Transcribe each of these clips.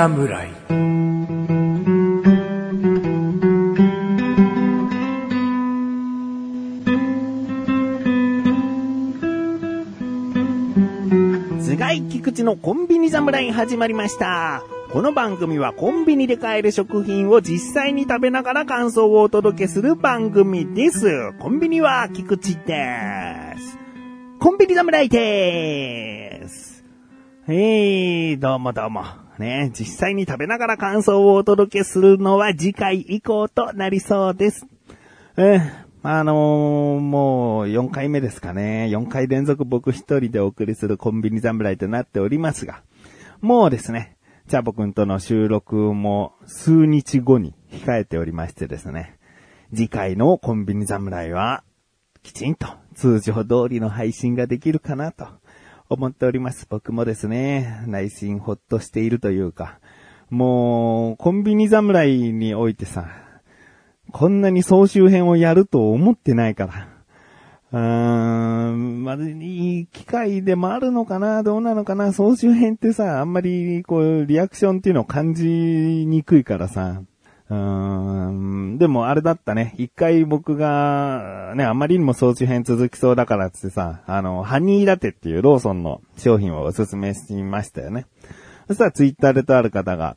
侍菅井菊池のコンビニ侍始まりました。この番組はコンビニで買える食品を実際に食べながら感想をお届けする番組です。コンビニは菊池です。コンビニ侍です。えー、どうもどうも。ね、実際に食べながら感想をお届けするのは次回以降となりそうです。えーあのーもう4回目ですかね。4回連続僕一人でお送りするコンビニ侍となっておりますが、もうですね、チャボくんとの収録も数日後に控えておりましてですね、次回のコンビニ侍は、きちんと通常通りの配信ができるかなと。思っております。僕もですね、内心ほっとしているというか、もう、コンビニ侍においてさ、こんなに総集編をやると思ってないから。うーん、まあ、いい機会でもあるのかなどうなのかな総集編ってさ、あんまり、こう、リアクションっていうのを感じにくいからさ。うーん、でもあれだったね。一回僕が、ね、あまりにも総集編続きそうだからってさ、あの、ハニーラテっていうローソンの商品をおすすめしてみましたよね。そしたらツイッターでとある方が、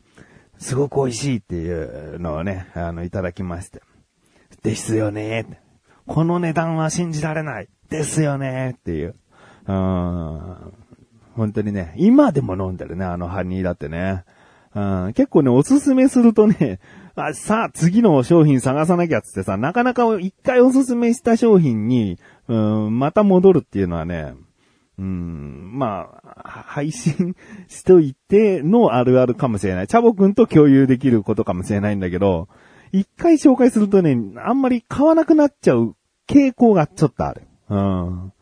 すごく美味しいっていうのをね、あの、いただきまして。ですよね。この値段は信じられない。ですよね。っていう。うん。本当にね、今でも飲んでるね、あのハニーだってね。うん、結構ね、おすすめするとね、あさあ、次の商品探さなきゃっつってさ、なかなか一回おすすめした商品に、うん、また戻るっていうのはね、うん、まあ、配信しといてのあるあるかもしれない。チャボくんと共有できることかもしれないんだけど、一回紹介するとね、あんまり買わなくなっちゃう傾向がちょっとある。うん。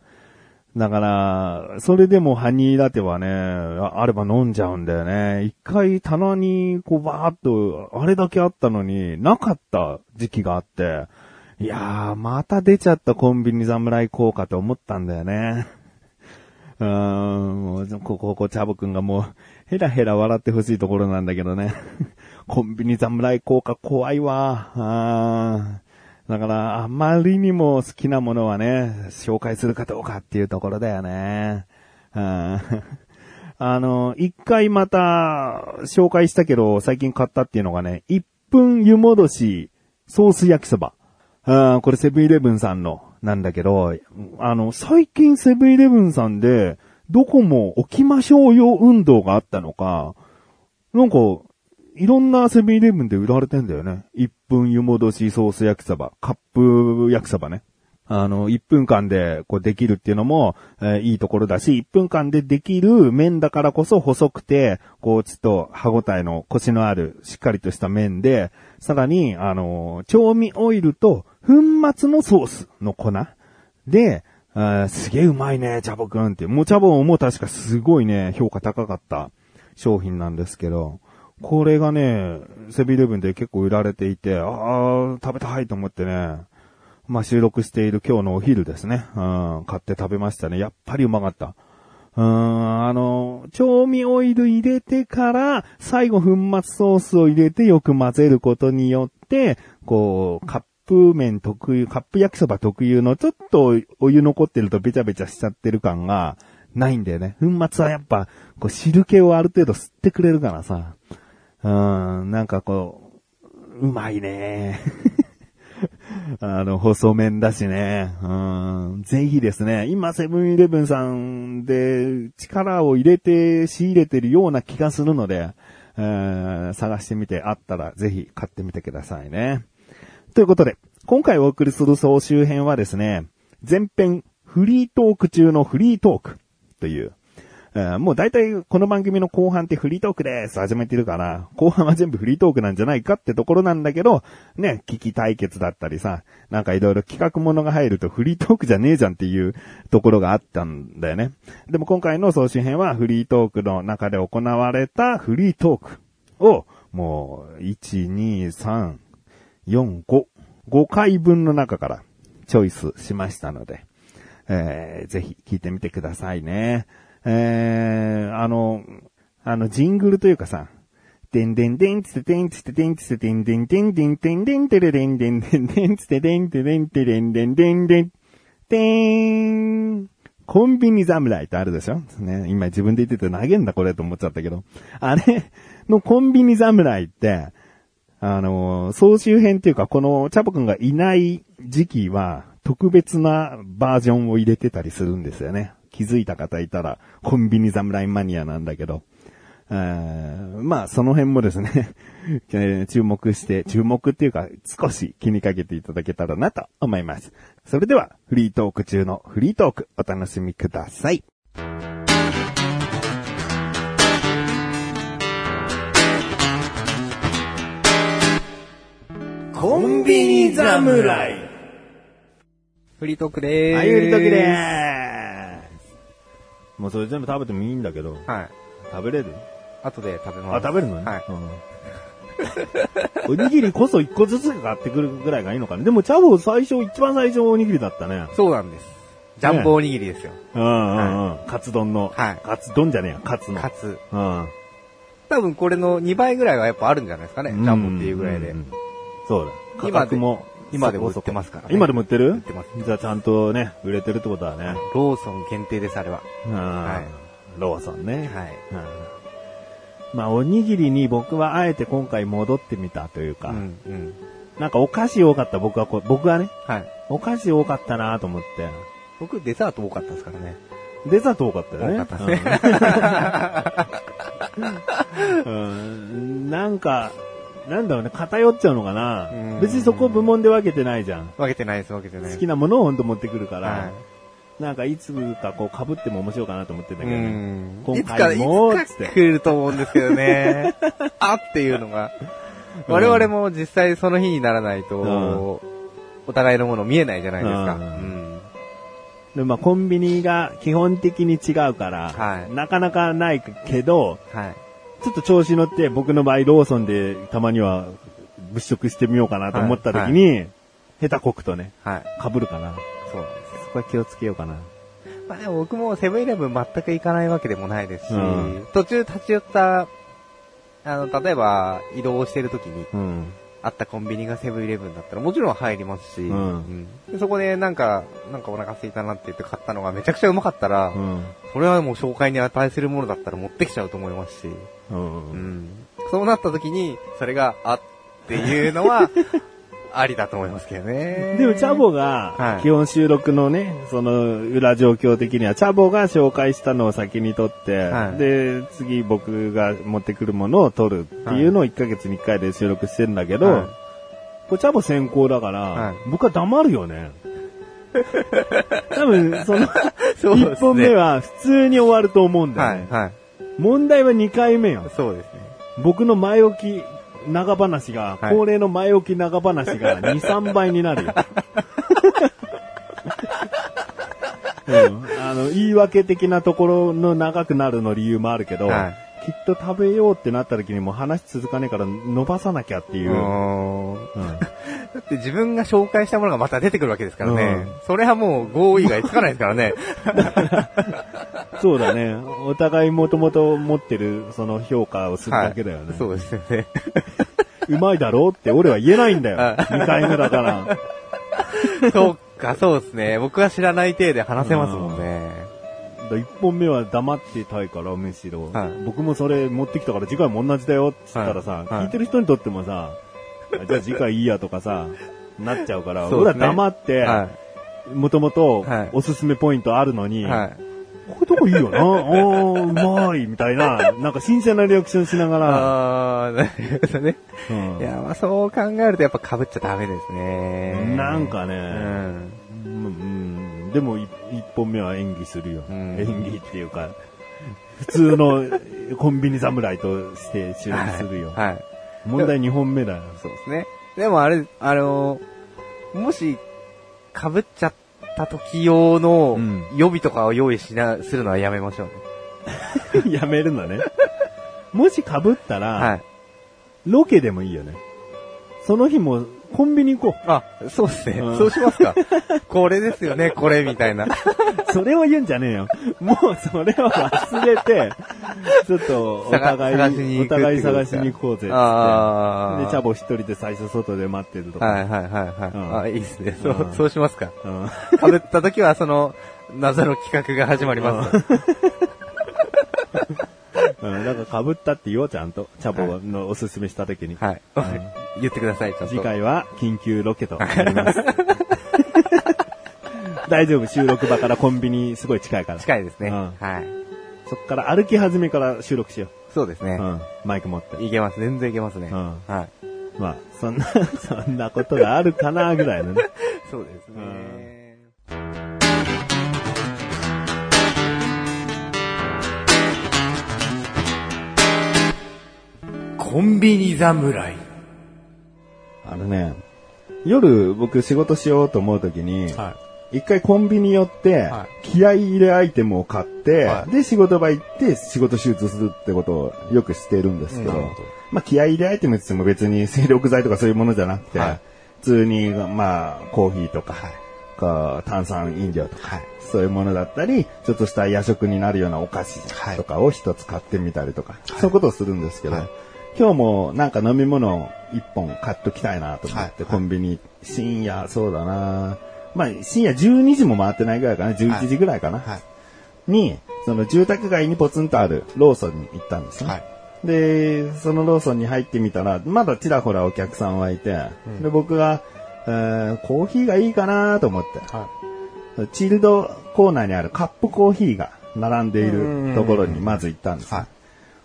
だから、それでもハニーラテはね、あれば飲んじゃうんだよね。一回棚にこうバーっと、あれだけあったのになかった時期があって、いやー、また出ちゃったコンビニ侍効果と思ったんだよね。うーん、もうここ、ここ、チャボくんがもう、ヘラヘラ笑ってほしいところなんだけどね。コンビニ侍効果怖いわ。あーだから、あまりにも好きなものはね、紹介するかどうかっていうところだよね。あー あの、一回また紹介したけど、最近買ったっていうのがね、1分湯戻しソース焼きそば。あーこれセブンイレブンさんのなんだけど、あの、最近セブンイレブンさんで、どこも置きましょうよ運動があったのか、なんか、いろんなセブンイレブンで売られてんだよね。1分湯戻しソース焼きそば、カップ焼きそばね。あの、1分間でこうできるっていうのも、えーいいところだし、1分間でできる麺だからこそ細くて、こうちょっと歯応えのコシのあるしっかりとした麺で、さらに、あの、調味オイルと粉末のソースの粉で、あすげえうまいね、チャボくんって。もうチャボも確かすごいね、評価高かった商品なんですけど、これがね、セブンイレブンで結構売られていて、ああ、食べたいと思ってね、まあ収録している今日のお昼ですね、うん、買って食べましたね。やっぱりうまかった。うーん、あの、調味オイル入れてから、最後粉末ソースを入れてよく混ぜることによって、こう、カップ麺特有、カップ焼きそば特有のちょっとお湯残ってるとべちゃべちゃしちゃってる感がないんだよね。粉末はやっぱ、こう汁気をある程度吸ってくれるからさ。うん、なんかこう、うまいね。あの、細麺だしね。うん。ぜひですね、今セブンイレブンさんで力を入れて仕入れてるような気がするので、えー探してみてあったらぜひ買ってみてくださいね。ということで、今回お送りする総集編はですね、前編フリートーク中のフリートークという、えーもう大体この番組の後半ってフリートークです始めてるから、後半は全部フリートークなんじゃないかってところなんだけど、ね、危機対決だったりさ、なんかいろいろ企画ものが入るとフリートークじゃねえじゃんっていうところがあったんだよね。でも今回の総集編はフリートークの中で行われたフリートークを、もう、1、2、3、4、5、5回分の中からチョイスしましたので、えーぜひ聞いてみてくださいね。えーあの、あの、ジングルというかさ、てんでんでんつててんつててんつててんでんでんでんでんでんてれでんでんでんでんつてでんてれんてれんでんでんでん。てーん。コンビニ侍ってあるでしょね、今自分で言ってて投げんだこれと思っちゃったけど。あれのコンビニ侍って、あの、総集編っていうか、このチャボくんがいない時期は、特別なバージョンを入れてたりするんですよね。気づいた方いたら、コンビニ侍マニアなんだけど。えーまあ、その辺もですね、え ー注目して、注目っていうか、少し気にかけていただけたらなと思います。それでは、フリートーク中のフリートーク、お楽しみください。コンビニ侍フリートークでーす。はい、売り時でーす。もうそれ全部食べてもいいんだけど、はい。食べれる？後で食べます。あ、食べるの？ね。はい。うん。おにぎりこそ一個ずつ買ってくるぐらいがいいのかな。でも、チャボ最初、一番最初おにぎりだったね。そうなんです。ジャンボおにぎりですよ。うんうんうん。カツ丼の。はいカツ丼じゃねえや、カツの。かつ、うん。多分これの2倍ぐらいはやっぱあるんじゃないですかね。ジャンボっていうぐらいでん。んんそうだ。価格も。今でも売ってますからね今でも売ってる？売ってますじゃあちゃんとね、売れてるってことだね。ローソン限定です、あれは。うん。はいローソンね。はい。うんまあ、おにぎりに僕はあえて今回戻ってみたというか、うん、うん。なんかお菓子多かった僕はこう、僕はね、はい。お菓子多かったなと思って。僕、デザート多かったですからね。デザート多かったよね。多かったですね。うん うんなんか、なんだろうね、偏っちゃうのかなうん。別にそこ部門で分けてないじゃん。分けてないです、分けてない。好きなものをほんと持ってくるから、はなんかいつかこう被っても面白いかなと思ってんだい。けどね。うん。今いつか、回もいつか来ると思うんですけどね。あっていうのが。うん我々も実際その日にならないと、うんお互いのもの見えないじゃないですか。でまあコンビニが基本的に違うから、はいなかなかないけど、はい。ちょっと調子乗って僕の場合ローソンでたまには物色してみようかなと思った時に、下手こくとね、はい。被るかな。そうなんですよ。そこは気をつけようかな。まあでも僕もセブンイレブン全く行かないわけでもないですし、うん途中立ち寄った、あの、例えば移動してる時にうん。あったコンビニがセブンイレブンだったらもちろん入りますし、んうんでそこでなんか、なんかお腹空いたなって言って買ったのがめちゃくちゃうまかったら、うん。それはもう紹介に値するものだったら持ってきちゃうと思いますし、うん。うんそうなった時に、それがあっていうのは、ありだと思いますけどね。でも、チャボはいが基本収録のね、その裏状況的には、チャボが紹介したのを先に撮って、はいで、次僕が持ってくるものを撮るっていうのを1ヶ月に1回で収録してるんだけど、はいこれチャボ先行だから、はい僕は黙るよね。多分、その、そうですね1本目は普通に終わると思うんだよね。はい、はい。問題は2回目よ。そうですね。僕の前置き長話が、はい恒例の前置き長話が 2、3倍になるよ。うん、あの、言い訳的なところの長くなるの理由もあるけど、はいきっと食べようってなった時にもう話続かねえから伸ばさなきゃっていう。うんうーんだって自分が紹介したものがまた出てくるわけですからね。うんそれはもう合意がつかないですからね。そうだね。お互いもともと持ってるその評価をするだけだよね。そうですよね。うまいだろうって俺は言えないんだよ。はい2回目だから。そうか、そうですね。僕は知らない体で話せますもんね。一本目は黙ってたいから、むしろ。はい僕もそれ持ってきたから次回も同じだよって言ったらさ、はいはい聞いてる人にとってもさ、あじゃあ次回いいやとかさ、なっちゃうから、俺は黙って、はもともとはいおすすめポイントあるのに、とこいいよな、おー、うまい、みたいな、なんか新鮮なリアクションしながら、あー、なるほどね。うんいや、まあそう考えるとやっぱ被っちゃダメですね。なんかね、うん。うんうんでもい一本目は演技するよ。うん演技っていうか、普通のコンビニ侍として収録するよ。はい。はい問題2本目だよ。そうですね。でもあれ、あの、もし、被っちゃった時用のうん予備とかを用意しな、するのはやめましょうね。やめるのね。もし被ったら、はい。ロケでもいいよね。その日もコンビニ行こあ、そうですね。うんそうしますか。これですよね、これみたいな。う。それを言うんじゃねえよ。もうそれは忘れて、ちょっと、お探互い、探しに行くお互い探しに行こうぜっつって。ああ。で、チャボ一人で最初外で待ってるとか。はいはいはいはい。うんあ、いいですね。そううん、そうしますか。うん。被った時は、その、謎の企画が始まります。うん、だから被ったって言おう、ちゃんと。チャボのおすすめした時に。はい。言ってください、ちょっと。次回は緊急ロケとなります。大丈夫、収録場からコンビニすごい近いから。近いですね。うんはい。そっから歩き始めから収録しよそうですねう。う。ん。マイク持って。いけます。全然いけますね。うんはい。まあ、そんな、そんなことがあるかな、ぐらいのね。そうですね。コンビニ侍。あのね、夜僕仕事しようと思うときに、は一回コンビニ寄っては、気合い入れアイテムを買って、はい。で仕事場行って仕事手術するってことをよくしてるんですけど、なるほど。まあ気合い入れアイテムって言っても別に精力剤とかそういうものじゃなくて、はい。普通にまあコーヒーとか、はい。か炭酸飲料とか、はい。そういうものだったり、ちょっとした夜食になるようなお菓子とかを一つ買ってみたりとか、そういうことをするんですけど、はい今日もなんか飲み物を一本買っときたいなと思って、はい。コンビニ、深夜、そうだな。まあ、深夜12時も回ってないぐらいかな、11時ぐらいかな、はい。に、その住宅街にポツンとあるローソンに行ったんですね。はい。で、そのローソンに入ってみたら、まだちらほらお客さんはいて、で、僕が、えーコーヒーがいいかなと思って、はチルドコーナーにあるカップコーヒーが並んでいるところにまず行ったんです。はい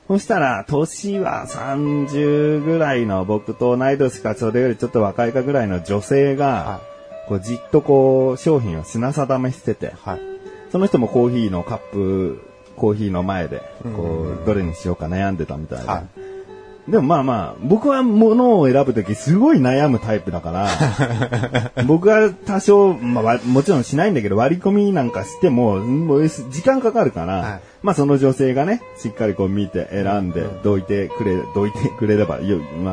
そしたら、年は30ぐらいの僕と同い年かそれよりちょっと若いかぐらいの女性が、はこうじっとこう商品を品定めしてて、はい。その人もコーヒーのカップ、コーヒーの前で、こうどれにしようか悩んでたみたいな。はでもまあまあ、僕は物を選ぶときすごい悩むタイプだから、僕は多少、まあわもちろんしないんだけど割り込みなんかしても、もう時間かかるから、はい。まあその女性がね、しっかりこう見て選んで、どいてくれ、どいてくれれば、ああ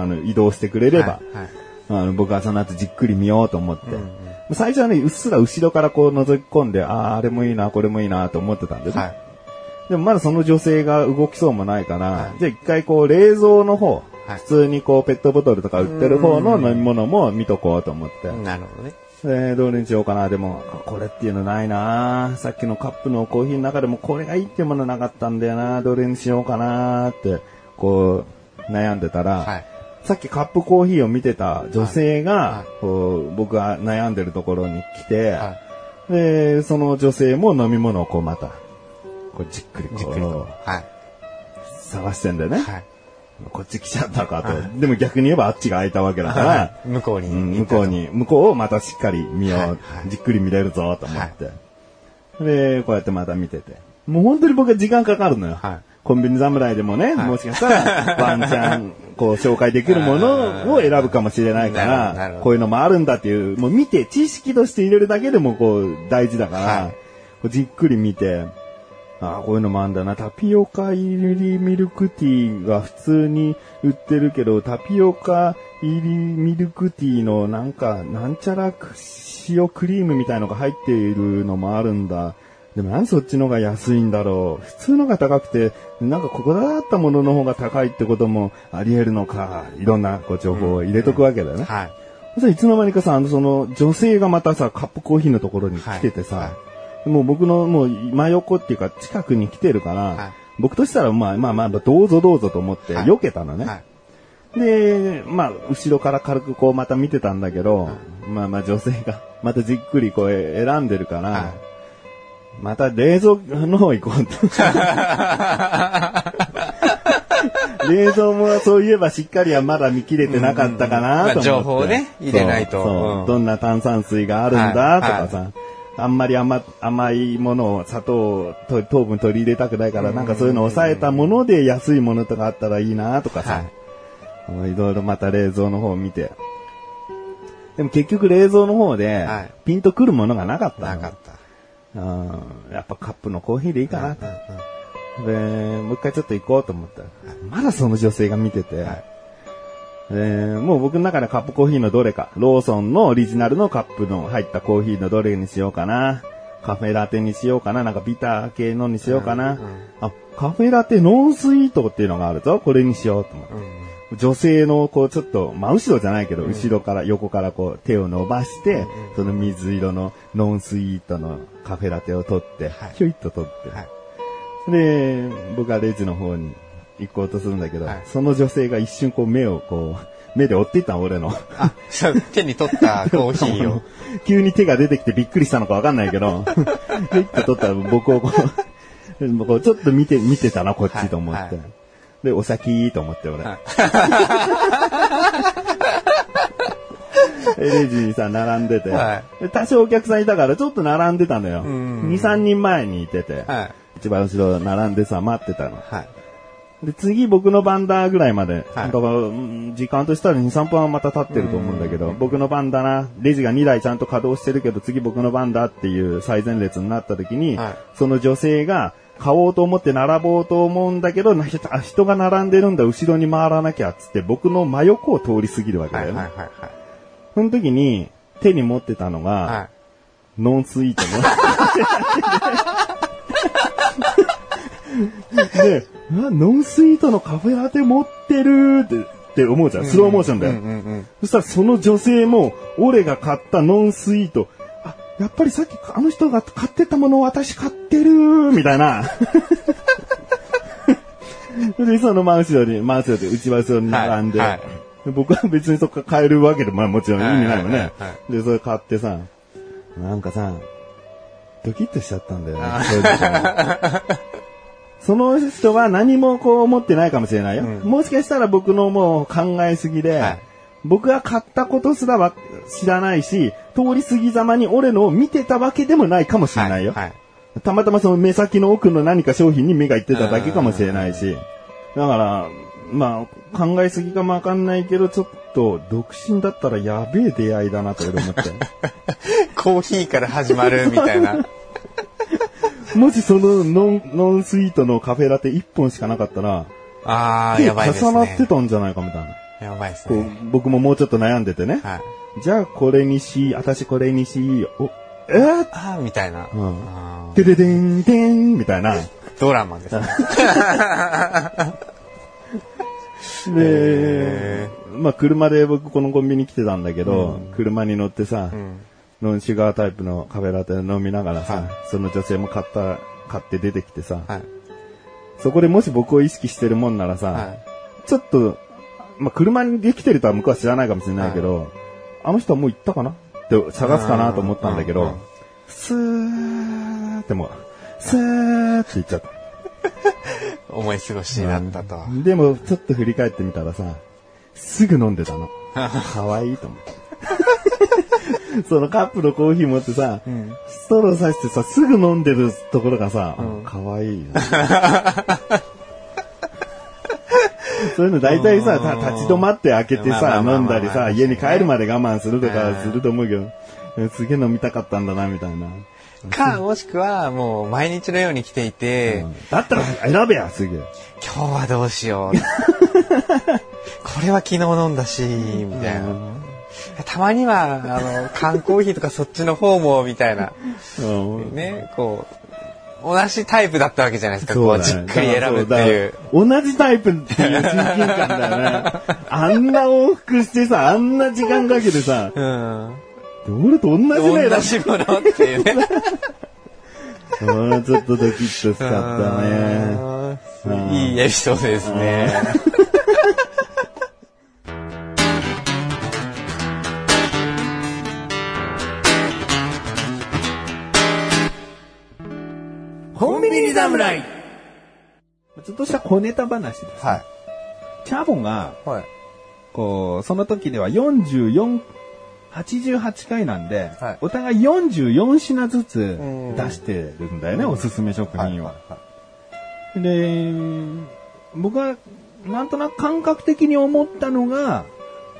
の移動してくれれば、はいはい。あの僕はその後じっくり見ようと思って、うんうん。最初はね、うっすら後ろからこう覗き込んで、ああ、あれもいいな、これもいいなと思ってたんです、はい。でもまだその女性が動きそうもないから、はいじゃあ一回こう冷蔵の方、はい普通にこうペットボトルとか売ってる方の飲み物も見とこうと思って。なるほどね。で、どれにしようかな。でも、これっていうのないなさっきのカップのコーヒーの中でもこれがいいっていうものなかったんだよなどれにしようかなって、こう、悩んでたら、はい。さっきカップコーヒーを見てた女性が、はいこう僕が悩んでるところに来て、はで、その女性も飲み物をこうまた、こうじっくりこい。じっくりと。う、はい。探してんだよね。はい。こっち来ちゃったかと。はでも逆に言えばあっちが空いたわけだから、向こうにうん。向こうに、向こうをまたしっかり見よう、はいはいじっくり見れるぞと思って。で、こうやってまた見てて。もう本当に僕は時間かかるのよ。はいコンビニ侍でもね、はいもしかしたら、ワンチャン、こう、紹介できるものを選ぶかもしれないからほ、どこういうのもあるんだっていう、もう見て、知識として入れるだけでもこう、大事だから、はいこうじっくり見て、ああ、こういうのもあるんだな。タピオカ入りミルクティーが普通に売ってるけど、タピオカ入りミルクティーのなんか、なんちゃら塩クリームみたいのが入っているのもあるんだ。でもなんでそっちのが安いんだろう。普通のが高くて、なんかここだったものの方が高いってこともあり得るのか。いろんなこう情報を入れとくわけだよね。はい。そしたらいつの間にかさ、あの、その、女性がまたさ、カップコーヒーのところに来ててさ、はいはもう僕のもう真横っていうか近くに来てるから、はい僕としたらまあまあまあ、どうぞどうぞと思ってはい避けたのね。はい。で、まあ、後ろから軽くこうまた見てたんだけど、まあまあ女性が またじっくりこう選んでるから、はいまた冷蔵の方行こうと。冷蔵もそういえばしっかりはまだ見切れてなかったかなと思って。まあ情報をね入れないとそうそううんどんな炭酸水があるんだとかさ。はいあんまり甘甘いものを砂糖をと糖分取り入れたくないから、なんかそういうのを抑えたもので安いものとかあったらいいなとかさ。はい。いろいろまた冷蔵の方を見て。でも結局冷蔵の方ではい、ピンとくるものがなかったの。なかった。うんやっぱカップのコーヒーでいいかなと。うんで、もう一回ちょっと行こうと思ったら、まだその女性が見てて、はいでもう僕の中でカップコーヒーのどれか、ローソンのオリジナルのカップの入ったコーヒーのどれにしようかな。カフェラテにしようかな。なんかビター系のにしようかな。うんうんあ、カフェラテノンスイートっていうのがあるぞ。これにしようと思って。うん。女性の、こう、ちょっと、真後ろじゃないけど、後ろから、横からこう、手を伸ばして、その水色のノンスイートのカフェラテを取って、はいひょいっと取って、はい。で、僕はレジの方に行こうとするんだけど、はいその女性が一瞬こう、目をこう、目で追っていったの、俺の。あ、そう、手に取ったコーヒーを。急に手が出てきてびっくりしたのかわかんないけど、ひょいっと取ったら僕をこう、こうちょっと見て、見てたな、こっちと思って。はいはいで、お先と思って、俺。はいレジにさ、並んでて、はで多少お客さんいたからちょっと並んでたのよ。ん2、3人前にいてて、はい。一番後ろ並んでさ、待ってたの。はい。で、次僕の番だぐらいまで、はいだから、うん時間としたら2、3分はまた経ってると思うんだけど、僕の番だな、レジが2台ちゃんと稼働してるけど、次僕の番だっていう最前列になった時に、はいその女性が、買おうと思って並ぼうと思うんだけど、な人が並んでるんだ、後ろに回らなきゃっつって、僕の真横を通り過ぎるわけだはい。よね。はい。はい。その時に、手に持ってたのが、はい。ノンスイートの。で、あノンスイートのカフェラテ持ってるってって思うじゃん。スローモーションだよ。うんうんうん。そしたらその女性も、俺が買ったノンスイート、あ、やっぱりさっきあの人が買ってたものを私買ってるみたいな。で、その真後ろに、真後ろで内後ろに並んで、はいはいで僕は別にそこから買えるわけで、まあもちろん意味ないよね。で、それ買ってさ、なんかさ、ドキッとしちゃったんだよね。その人は何もこう思ってないかもしれないよ。うんもしかしたら僕のもう考えすぎで、はい僕が買ったことすらは知らないし、通り過ぎざまに俺のを見てたわけでもないかもしれないよ。はい。たまたまその目先の奥の何か商品に目がいってただけかもしれないし。だから、まあ、考えすぎかもわかんないけど、ちょっと、独身だったらやべえ出会いだなと俺思って。コーヒーから始まるみたいな。もしそのノン、ノンスイートのカフェラテ1本しかなかったら、ああ、手やばいです重なっね。てたんじゃないかみたいな。やばいですこうね。僕ももうちょっと悩んでてね。はい。じゃあこれにし、私これにし、お、え？ー、ああ、みたいな。うんてででんてんみたいな。ドラマですね。で、まあ車で僕このコンビニ来てたんだけど、車に乗ってさ、うん。ノンシュガータイプのカフェラテ飲みながらさ、はいその女性も買った、買って出てきてさ、はい。そこでもし僕を意識してるもんならさ、はい。ちょっと、まあ車にできてるとは向こうは知らないかもしれないけど、あの人はもう行ったかな？って探すかなと思ったんだけどスーってもう、スーって言っちゃった。思い過ごしだったと。でも、ちょっと振り返ってみたらさ、すぐ飲んでたの。かわいいと思って。そのカップのコーヒー持ってさ、んストローさしてさ、すぐ飲んでるところがさ、うんかわいいよ。そういうの大体さ、た立ち止まって開けてさ、飲んだりさ、家に帰るまで我慢するとかうんすると思うけど、すげえ飲みたかったんだな、みたいな。か、もしくは、もう、毎日のように来ていて、だったら選べや、すぐ。今日はどうしよう。これは昨日飲んだし、みたいな。たまには、あの、缶コーヒーとかそっちの方も、みたいな。うんね、こう、同じタイプだったわけじゃないですか。こう、じっくり選ぶっていう。同じタイプっていう親近感だよね。あんな往復してさ、あんな時間かけてさ、うん。俺と同じね同じものっていうね。うんちょっとドキッとしちゃったね。うんいいエピソードですね。侍ちょっとした小ネタ話です。はい。チャボが、はい。こう、その時では44、88回なんで、はいお互い44品ずつうん出してるんだよね、おすすめ食品は。はで、僕はなんとなく感覚的に思ったのが、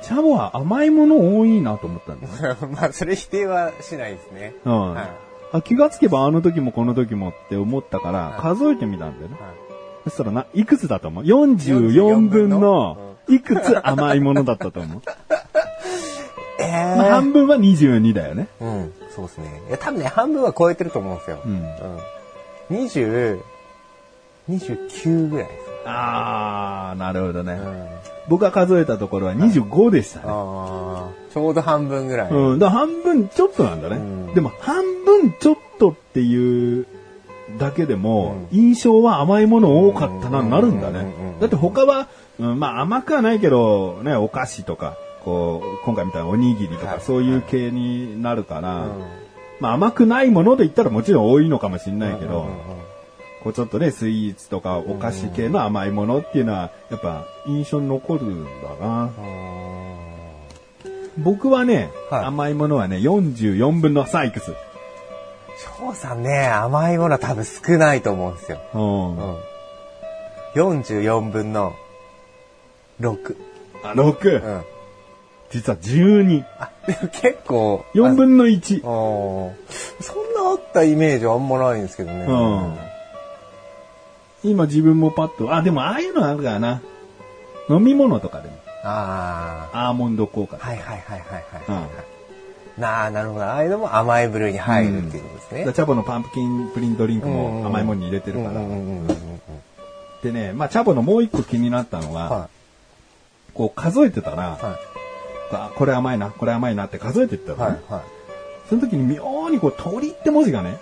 チャボは甘いもの多いなと思ったんです。まあ、それ否定はしないですね。うんはいあ気がつけばあの時もこの時もって思ったからはい数えてみたんだよね。はいそしたらな、いくつだと思う ?44 分のいくつ甘いものだったと思う、えまあ、半分は22だよね。うん。そうですね。いや、多分ね、半分は超えてると思うんですよ。うん。うん。20、29ぐらいです。あー、なるほどね。うん。僕が数えたところは25でしたね。ちょうど半分ぐらい。うん。だ半分ちょっとなんだね。うんでも半分ちょっとっていうだけでも、印象は甘いもの多かったな、うんなるんだね。だって他は、うん、まあ甘くはないけど、ね、お菓子とか、こう、今回みたいなおにぎりとか、はいそういう系になるから、うんまあ甘くないもので言ったらもちろん多いのかもしれないけど、こうちょっとね、スイーツとかお菓子系の甘いものっていうのは、やっぱ印象に残るんだな。僕はね、はい甘いものはね、44分のサイクス。翔さんね、甘いものは多分少ないと思うんですよ。うんうん。44分の6。あ、6。うん。実は12。あ、で も結構。4分の1。あーそんなあったイメージはあんまないんですけどね。うん今自分もパッと、あ、でもああいうのあるからな。飲み物とかでも。あアーモンド効果。あ。はいはいはいはいはいはい。なあ、なるほど。ああいうのも甘い部類に入るっていうことですね。チャボのパンプキンプリンドリンクうんも甘いものに入れてるから。うんうんうんうんうんでね、まあチャボのもう一個気になったのは、はこう数えてたら、い。はあこれ甘いな、これ甘いなって数えてったい。のね、はい。はい。その時に妙にこう鳥って文字がね、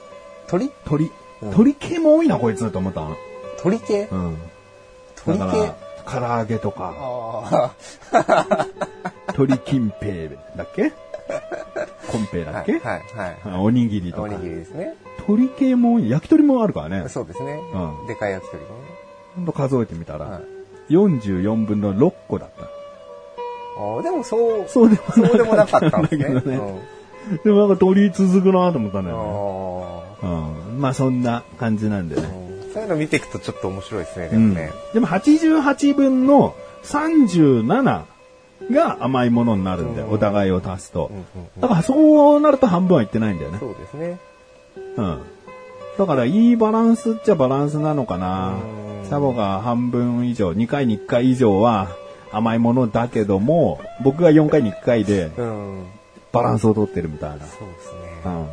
鳥？鳥。うん鳥系も多いな、こいつと思ったの。鳥系？うん。鳥系？だから、唐揚げとか、あ 鳥きんぺいだっけ？コンペイあ。だっけ、はいはいはい。あおにぎりとかおに。ぎりですね。鳥系も焼き鳥もあるからね。そうですねう。んでかい焼き鳥ね。ほんと数えてみたら、はい44分の6個だった。ああ、でもそう、そうでもそうでもなかったんですね。だけどねうんでもなんか鳥続くなと思ったんだよね。あうん。まあそんな感じなんでね。そういうの見ていくとちょっと面白いですね、でうん。もね。でも88分の37が甘いものになるんだよ。うんお互いを足すとうん。うんうんだからそうなると半分はいってないんだよね。そうですね。うん。だからいいバランスっちゃバランスなのかなうん。サボが半分以上、2回に1回以上は甘いものだけども、僕が4回に1回でうん。バランスをとってるみたいな。そうですね。うん。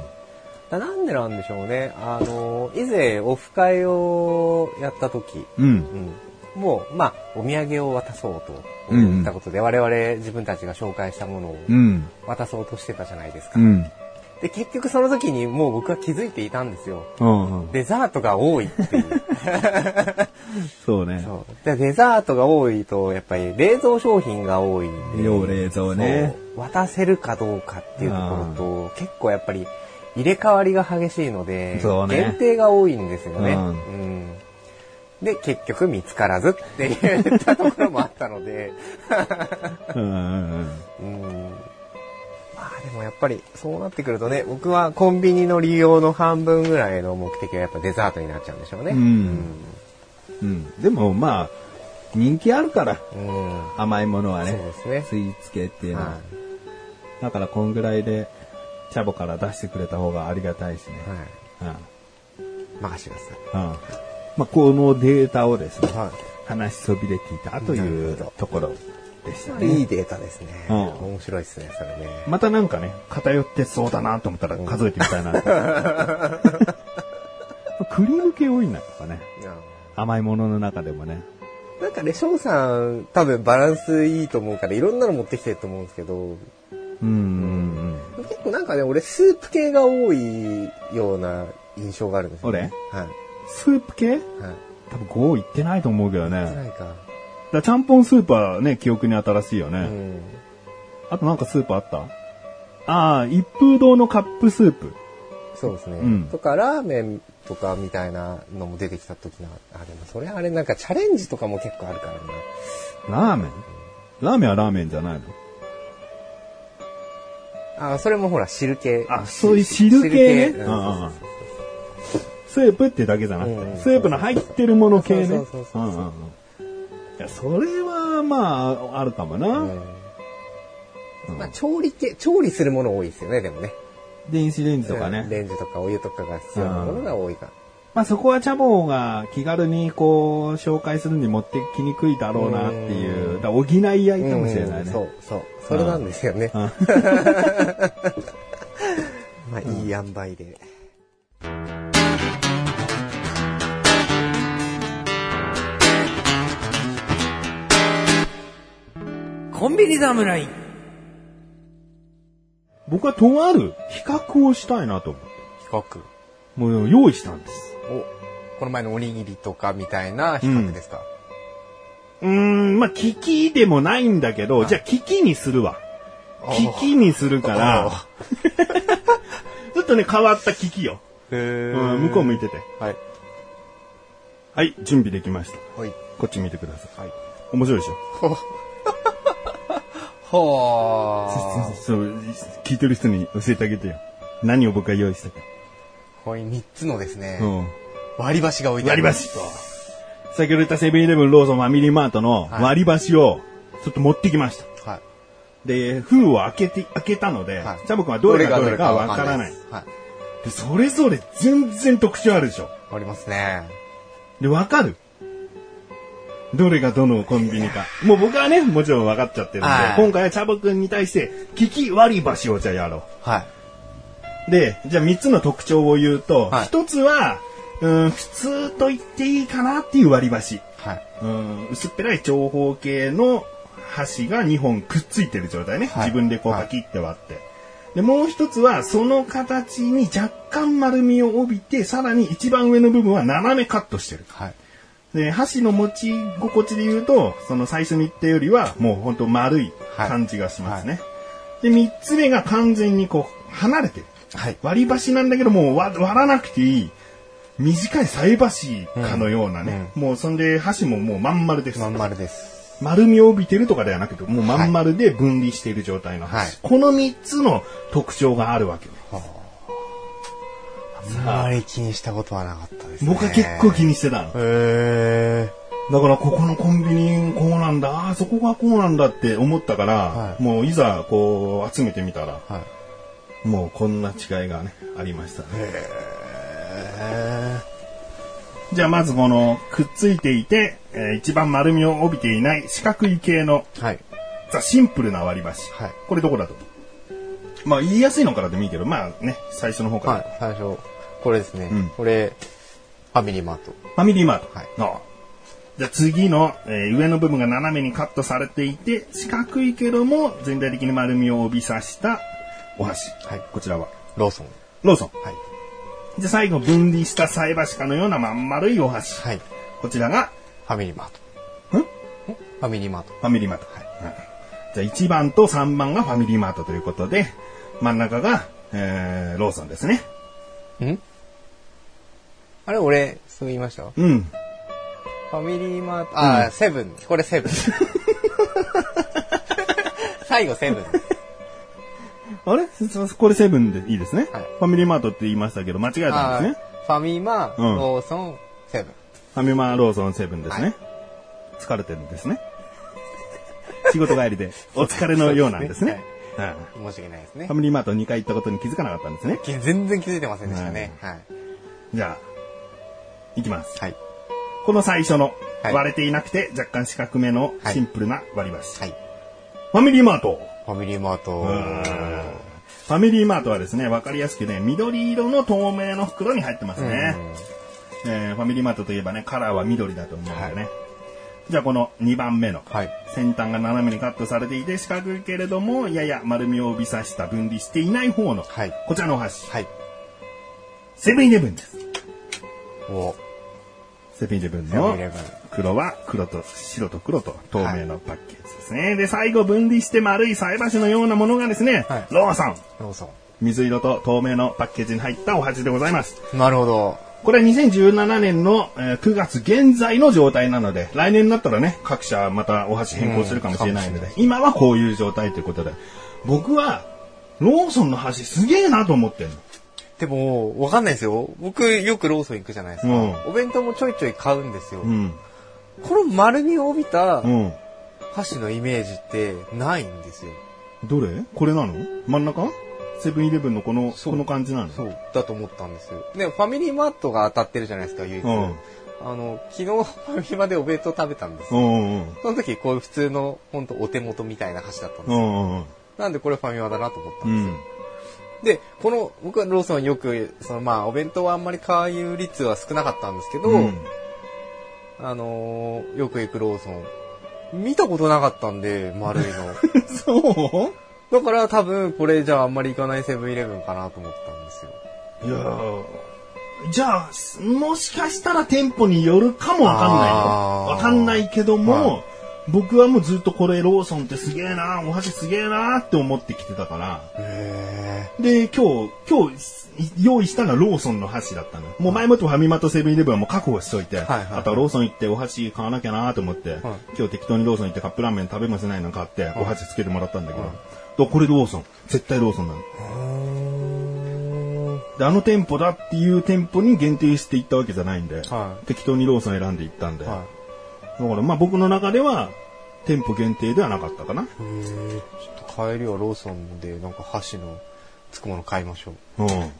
だなんでなんでしょうね。あの、以前オフ会をやった時、うん。うん、もう、まあ、お土産を渡そうとうんうん思ったことで、我々自分たちが紹介したものをうん。渡そうとしてたじゃないですか。うん。で、結局その時にもう僕は気づいていたんですよ。うん。うん。デザートが多いっていう。そうね。そうでデザートが多いと、やっぱり冷蔵商品が多いんで。要冷蔵ね渡せるかどうかっていうところと、結構やっぱり入れ替わりが激しいので、そうね限定が多いんですよね。うんうんで、結局見つからずって言ったところもあったので、まあでもやっぱりそうなってくるとね、僕はコンビニの利用の半分ぐらいの目的はやっぱデザートになっちゃうんでしょうね。うんうん。でもまあ、人気あるから、うん。うん甘いものはね。そうですねスイーツ系っていうのは。はだからこんぐらいで、チャボから出してくれた方がありがたいしね。い。はい。任してください。うん。うん。まあ、このデータをですね、は話しそびれていたというところでしたい。いいね。データですね。うん面白いですね、それね。またなんかね、偏ってそうだなと思ったら数えてみたいな。クリーム系多いんだとかね。甘いものの中でもね。なんかね、翔さん、多分バランスいいと思うから、いろんなの持ってきてると思うんですけど、うんうんうん。結 構なんかね、俺、スープ系が多いような印象があるんですよ、ね。はい。スープ系？はい。多分5いってないと思うけどね。だかないか。らちゃんぽんスープはね、記憶に新しいよね。うん。あとなんかスープあった？ああ、一風堂のカップスープ。そうですね。うんとか、ラーメンとかみたいなのも出てきた時な、あ、でもそれあれなんかチャレンジとかも結構あるからな。ラーメン？ラーメンはラーメンじゃないの？あ、それもほら、汁系。あそういう汁系ねスープってだけじゃなくて、うんスープの入ってるもの系ね。そうそうそうそううんうんうんいや、それはまあ、あるかもな。うんまあ、調理系、調理するもの多いですよね、でもね。電子レンジとかね。うんレンジとかお湯とかが必要なものが多いから。まあそこはチャボが気軽にこう、紹介するに持ってきにくいだろうなっていう、だ補い合いかもしれないね。うんそう、そう。それなんですよね。まあ、いい塩梅で。コンビニ侍。僕はとある比較をしたいなと思って。比較。もう用意したんです。お、この前のおにぎりとかみたいな比較ですか、うーん、まあ、危機でもないんだけど、じゃあ危機にするわ。危機にするから、ちょっとね、変わった危機よ。へーうん、向こう向いてて。はい。はい、準備できました。はい。こっち見てください。はい。面白いでしょ？はあ。そう、聞いてる人に教えてあげてよ。何を僕が用意したか。ここに3つのですね、うん。割り箸が置いてある。割り箸と。先ほど言ったセブンイレブン、ローソン、ファミリーマートのはい割り箸をちょっと持ってきました。はい。で、封を開けて、開けたので、はいチャボくんはどれがどれかわからない。ですはい。で、それぞれ全然特徴あるでしょ。ありますね。で、わかるどれがどのコンビニか。もう僕はね、もちろん分かっちゃってるんで、はい今回はチャボくんに対して、利き割り箸をじゃあやろはい。う。で、じゃあ3つの特徴を言うと、はい1つは、うん、普通と言っていいかなっていう割り箸。はい。うん、薄っぺらい長方形の箸が2本くっついてる状態ね。はい自分でこうパキって割って。で、もう一つは、その形に若干丸みを帯びて、さらに一番上の部分は斜めカットしてる。はい。で、箸の持ち心地で言うと、その最初に言ったよりは、もうほんと丸い感じがしますね。で、三つ目が完全にこう、離れてる。はい。割り箸なんだけど、もう割割らなくていい。短い菜箸かのようなね。もうそんで、箸ももうまん丸です。まん丸です。丸みを帯びてるとかではなくて、もうまん丸で分離している状態の箸。はいこの三つの特徴があるわけね。あんまり気にしたことはなかったですね。僕は結構気にしてたの。へだからここのコンビニこうなんだ、あそこがこうなんだって思ったから、はいもういざこう集めてみたら、ー。はい。もうこんな違いがね、ありましたね。へじゃあまずこのくっついていて、えー一番丸みを帯びていない四角い系のーはい。ザシンプルな割り箸。はいこれどこだと？まあ言いやすいのからでもいいけど、まあね、最初の方から。はい。最初、これですね。うんこれ、ファミリーマート。ファミリーマート。はいああじゃあ次の、えー上の部分が斜めにカットされていて、四角いけども全体的に丸みを帯びさしたお箸。はいこちらは。ローソン。ローソン。はい。じゃあ最後分離した菜箸かのようなまん丸いお箸。はい。こちらが、ファミリーマート。ん？ファミリーマート。ファミリーマート。はいうんじゃあ1番と3番がファミリーマートということで、真ん中が、えー、ローソンですね。ん？あれ、俺、そう言いました？フうん。ァミリーマート、あー、セブン。これセブン。最後セブン。あれ？そこれセブンでいいですね、はいファミリーマートって言いましたけど、間違えたんですね。ファミマ、うんローソン、セブン。ファミマローソンセブンですね。はい疲れてるんですね。仕事帰りでお疲れのようなんですね。うん申し訳ないですねファ。ミリーマート2回行ったことに気づかなかったんですね。き全然気づいてませんでしたね。はい。じゃあ、いきます。はい。この最初のはい割れていなくて若干四角めのシンプルな割り箸。はい。ファミリーマート。ファミリーマート。ファミリーマートはですね、わかりやすくね、緑色の透明の袋に入ってますね。えーファミリーマートといえばね、カラーは緑だと思うんでね。じゃあこの2番目の、はい。先端が斜めにカットされていて四角いけれども、やや丸みを帯びさした分離していない方の、はい。こちらのお箸。はい。セブンイレブンです。お、セブンイレブンの。黒は黒と白と黒と透明のパッケージですね。で、最後分離して丸い菜箸のようなものがですね、はいローソン。ローソ水色と透明のパッケージに入ったお箸でございます。ン。なるほど。これは2017年のえー9月現在の状態なので、来年になったらね、各社またお箸変更するかもしれないので、うん今はこういう状態ということで、僕は、ローソンの箸すげえなと思ってんの。でも、わかんないですよ。僕、よくローソン行くじゃないですか。うんお弁当もちょいちょい買うんですよ。うん。この丸みを帯びたうん。箸のイメージってないんですよ。どれ？これなの？真ん中？セブンイレブンのこの、この感じなの？そう、だと思ったんですよ。で、ファミリーマートが当たってるじゃないですか、唯一。うんあの、昨日 ファミマでお弁当食べたんですよ。うんうんその時、こういう普通の、ほんとお手元みたいな箸だったんですよ。うんうんなんでこれファミマだなと思ったうんん。ですよ。で、この、僕はローソンよく、そのまあ、お弁当はあんまり買う率は少なかったんですけど、うんあのーよく行くローソン、見たことなかったんで、丸いの。そう？だから多分、これじゃああんまり行かないセブンイレブンかなと思ったんですよ。いやーじゃあ、もしかしたら店舗によるかもわかんないよ。あーわかんないけども、は僕はもうずっとこれローソンってすげえな、お箸すげえなって思ってきてたから。へで、今日、今日用意したのはローソンの箸だったの。もう前もってファミマとセブンイレブンはもう確保しといて、はいはいあとはローソン行ってお箸買わなきゃなと思って、今日適当にローソン行ってカップラーメン食べもしないの買って、お箸つけてもらったんだけど、だからこれローソン。絶対ローソンなの。で、あの店舗だっていう店舗に限定して行ったわけじゃないんで、はい適当にローソン選んで行ったんで、はだからまあ僕の中では店舗限定ではなかったかな。い。へえ。ちょっと帰りはローソンでなんか箸のつくもの買いましょう。うん。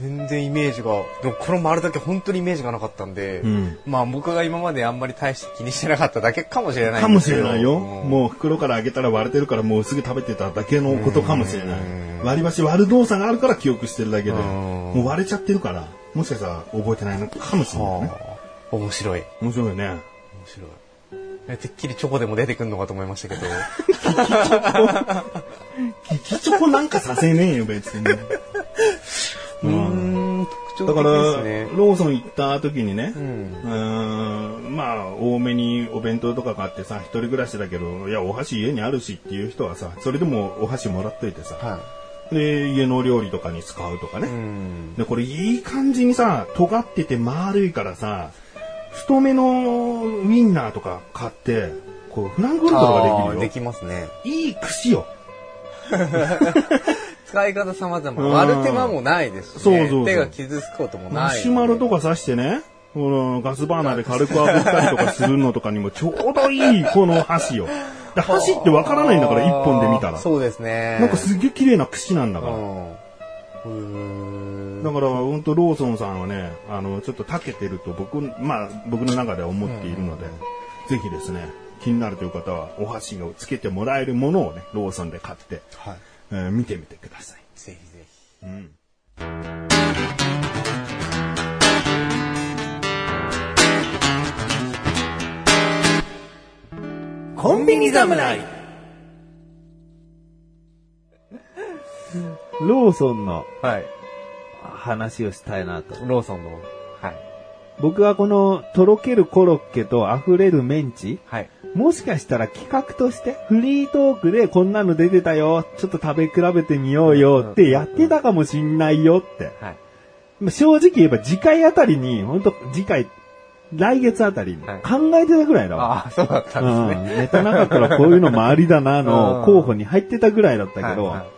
全然イメージが、でもこの丸だけ本当にイメージがなかったんで、うんまあ僕が今まであんまり大して気にしてなかっただけかもしれないかもしれないよ。うんもう袋から開けたら割れてるからもうすぐ食べてただけのことかもしれないうん。割り箸割る動作があるから記憶してるだけで、んもう割れちゃってるから、もしかしたら覚えてないのかもしれないね。はあ、面白い。面白いよね。面白い。えてっきりチョコでも出てくるのかと思いましたけど。キキチョコなんかさせねえよ、別に。うーん、特徴的だから、ですね。ローソン行った時にね、う。うんまあ、多めにお弁当とか買ってさ、一人暮らしだけど、いや、お箸家にあるしっていう人はさ、それでもお箸もらっといてさ、はで、家の料理とかに使うとかね。で、これいい感じにさ、尖ってて丸いからさ、太めのウインナーとか買って、こう、フランクフルトとかできるよ。できますね。いい串よ。使い方様々。うん割る手間もないですし、ね。そうそう手が傷つくこともない。マシュマロとか刺してね、このガスバーナーで軽く炙ったりとかするのとかにもちょうどいいこの箸よ。で箸ってわからないんだから、一本で見たら。そうですね。なんかすっげえ綺麗な串なんだうから。ん。うーんだから、本当ローソンさんはね、あの、ちょっと長けてると僕、まあ、僕の中では思っているので、ぜひですね、気になるという方は、お箸をつけてもらえるものをね、ローソンで買って、はい。えー見てみてください。ぜひぜひ。うん。コンビニ侍ローソンのはい。話をしたいなと。ローソンの。はい。僕はこの、とろけるコロッケと溢れるメンチ、はい。もしかしたら企画として、フリートークでこんなの出てたよ、ちょっと食べ比べてみようよってやってたかもしんないよって。はい。まあ正直言えば次回あたりに、本当次回、来月あたりにはい考えてたぐらいだわ。ああ、そうだったんですね。うん。ネタなかったらこういうのもありだなうんの候補に入ってたぐらいだったけど、はいはい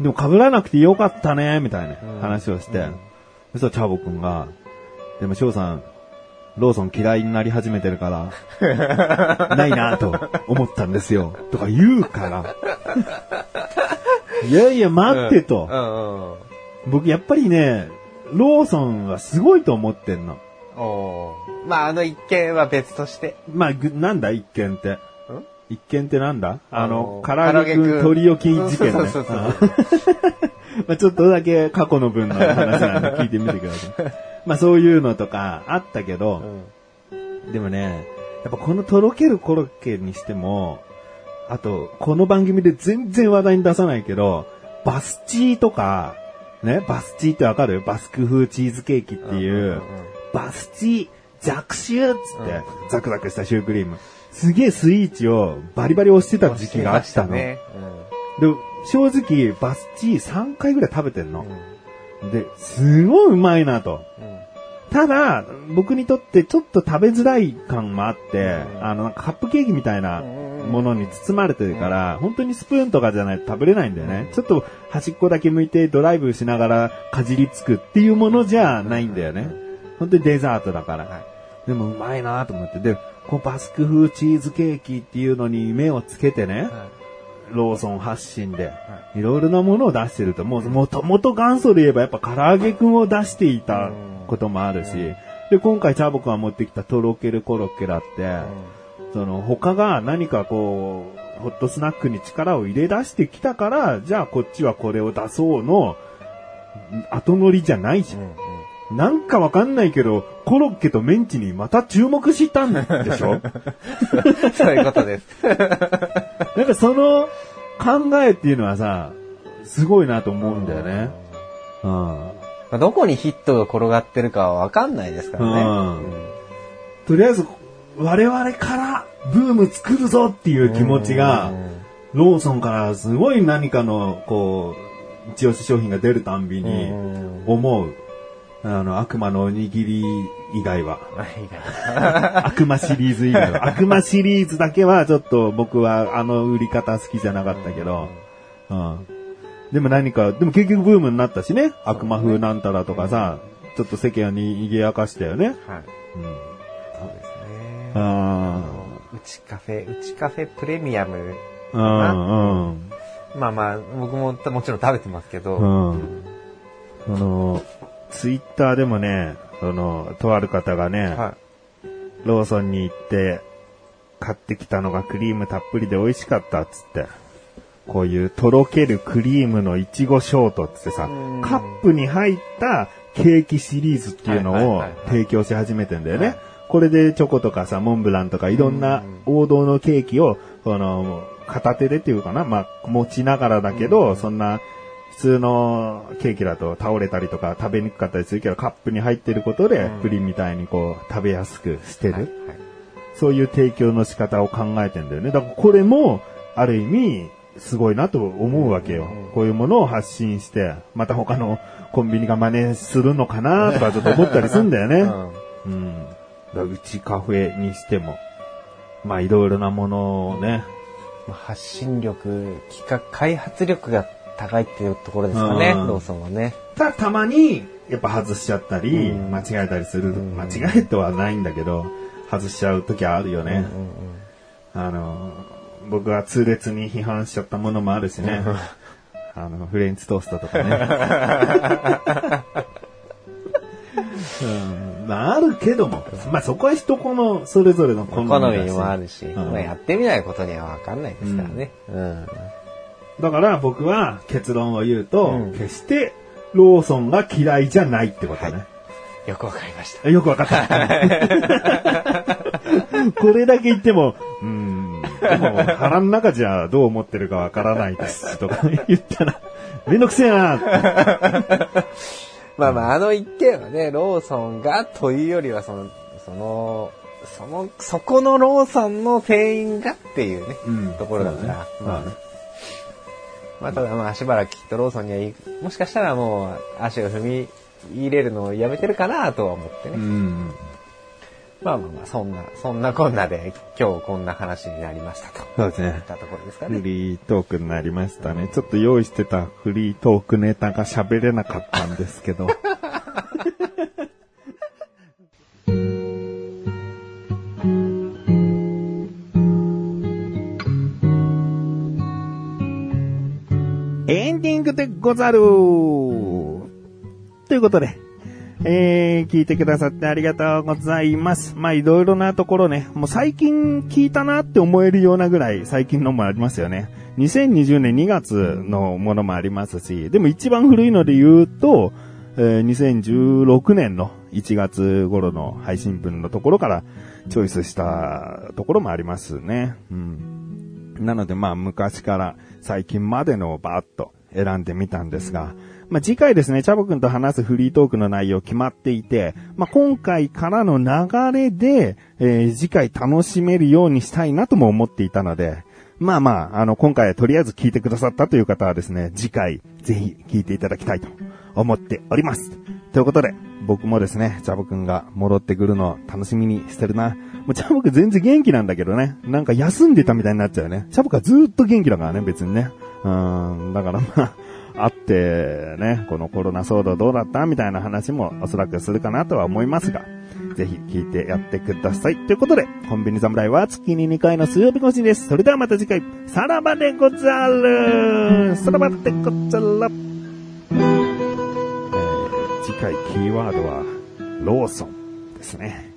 でも被らなくてよかったね、みたいなうん話をして、うんそしたらチャボくんが、でも翔さん、ローソン嫌いになり始めてるから、ないなと思ったんですよ、とか言うから。いやいや、待ってと。僕やっぱりね、ローソンはすごいと思ってんの。まあ、あの一件は別として。まあ、ぐなんだ一見って。一見ってなんだ？あの、唐揚げくん。取り置き事件ね。そうそうそう まあちょっとだけ過去の分の話なんで聞いてみてください。まあそういうのとかあったけど、でもね、やっぱこのとろけるコロッケにしても、あと、この番組で全然話題に出さないけど、バスチーとか、ね、バスチーってわかる？バスク風チーズケーキっていう、うんうんうんバスチー、弱臭っつって、ザクザクしたシュークリーム。すげえスイーチをバリバリ押してた時期があったの。ね。で、正直、バスチー3回ぐらい食べてんのう。んで、すごいうまいなと。うんただ、僕にとってちょっと食べづらい感もあって、うんあの、カップケーキみたいなものに包まれてるから、本当にスプーンとかじゃないと食べれないんだよね。ちょっと端っこだけ向いてドライブしながらかじりつくっていうものじゃないんだよね。本当にデザートだから。はいでもうまいなと思って。で、こうバスク風チーズケーキっていうのに目をつけてね、ローソン発信で、い。ろいろなものを出してると、もう、もともと元祖で言えばやっぱ唐揚げくんを出していたこともあるし、で、今回チャボくんが持ってきたとろけるコロッケだって、その他が何かこう、ホットスナックに力を入れ出してきたから、じゃあこっちはこれを出そうの、後乗りじゃないじゃん。うんうんなんかわかんないけど、コロッケとメンチにまた注目したんでしょ？そういうことです。なんかその考えっていうのはさ、すごいなと思うんだよね。うん。まあどこにヒットが転がってるかはわかんないですからね。うんとりあえず、我々からブーム作るぞっていう気持ちが、ローソンからすごい何かの、こう、一押し商品が出るたんびにうん思う。あの、悪魔のおにぎり以外は。悪魔シリーズ以外は。悪魔シリーズだけはちょっと僕はあの売り方好きじゃなかったけど。うん。でも何か、でも結局ブームになったしね。悪魔風なんたらとかさ、ちょっと世間に賑やかしたよね。はい。うん。そうですね。あうちカフェ、うちカフェプレミアム。あ。うん、うん。まあまあ、僕ももちろん食べてますけど。うん。あの、ツイッターでもね、その、とある方がね、はローソンに行って、買ってきたのがクリームたっぷりで美味しかったっつって。こういうとろけるクリームのいちごショートっつってさうん、カップに入ったケーキシリーズっていうのを提供し始めてんだよね。はい。これでチョコとかさ、モンブランとかいろんな王道のケーキを、この、片手でっていうかな、まあ、持ちながらだけど、そんな、普通のケーキだと倒れたりとか食べにくかったりするけど、カップに入ってることでうん、プリンみたいにこう、食べやすくしてい。る。はいそういう提供の仕方を考えてんだよね。だからこれも、ある意味、すごいなと思うわけようん。こういうものを発信して、また他のコンビニが真似するのかなとかちょっと思ったりするんだよね。うんうん。だからうちカフェにしても、まあいろいろなものをね、まあ発信力、企画、開発力が高いっていうところですかね、うんローソンはね。たたまに、やっぱ外しちゃったり、うん間違えたりする。うん間違えとはないんだけど、外しちゃう時はあるよね。うんうんあの、僕は痛烈に批判しちゃったものもあるしね。あの、フレンチトーストとかね。うん、まあ、あるけども、まあそこは人この、それぞれの好うんみ好みもあるし、うんまあやってみないことにはわかんないですからね。うん。だから僕は結論を言うと、うん決してローソンが嫌いじゃないってことね。よくわかりました。よくわかった。これだけ言っても、うーん、でも腹の中じゃどう思ってるかわからないですとか言ったら、めんどくせえな まあまあ、あの一点はね、ローソンがというよりは、その、その、その、そこのローソンの店員がっていうね、うんところだから、まあね。まあ、ただまあ、しばらくきっとローソンにはいもしかしたらもう、足を踏み入れるのをやめてるかなとは思ってね。うん。まあまあまあ、そんな、そんなこんなで、今日こんな話になりましたと。そうですねいっ。たところですかフね。リートークになりましたね。ちょっと用意してたフリートークネタが喋れなかったんですけど。エンディングでござるということで、えー、聞いてくださってありがとうございます。まあ、いろいろなところね、もう最近聞いたなって思えるようなぐらい最近のもありますよね。2020年2月のものもありますし、でも一番古いので言うと、えー2016年の1月頃の配信分のところからチョイスしたところもありますね。うん。なのでまあ昔から最近までのをバーッと選んでみたんですが、まあ次回ですね、チャボくんと話すフリートークの内容決まっていて、まあ今回からの流れで、えー次回楽しめるようにしたいなとも思っていたので、まあまあ、あの今回とりあえず聞いてくださったという方はですね、次回ぜひ聞いていただきたいと思っております。ということで、僕もですね、チャボくんが戻ってくるのを楽しみにしてるな。もうチャボくん全然元気なんだけどね。なんか休んでたみたいになっちゃうね。チャボくんずっと元気だからね、別にね。うーん、だからまあ、会ってね、このコロナ騒動どうだったみたいな話もおそらくするかなとは思いますが、ぜひ聞いてやってください。ということで、コンビニ侍は月に2回の水曜日更新です。それではまた次回、さらばでござるさらばでござる次回キーワードは、ローソンですね。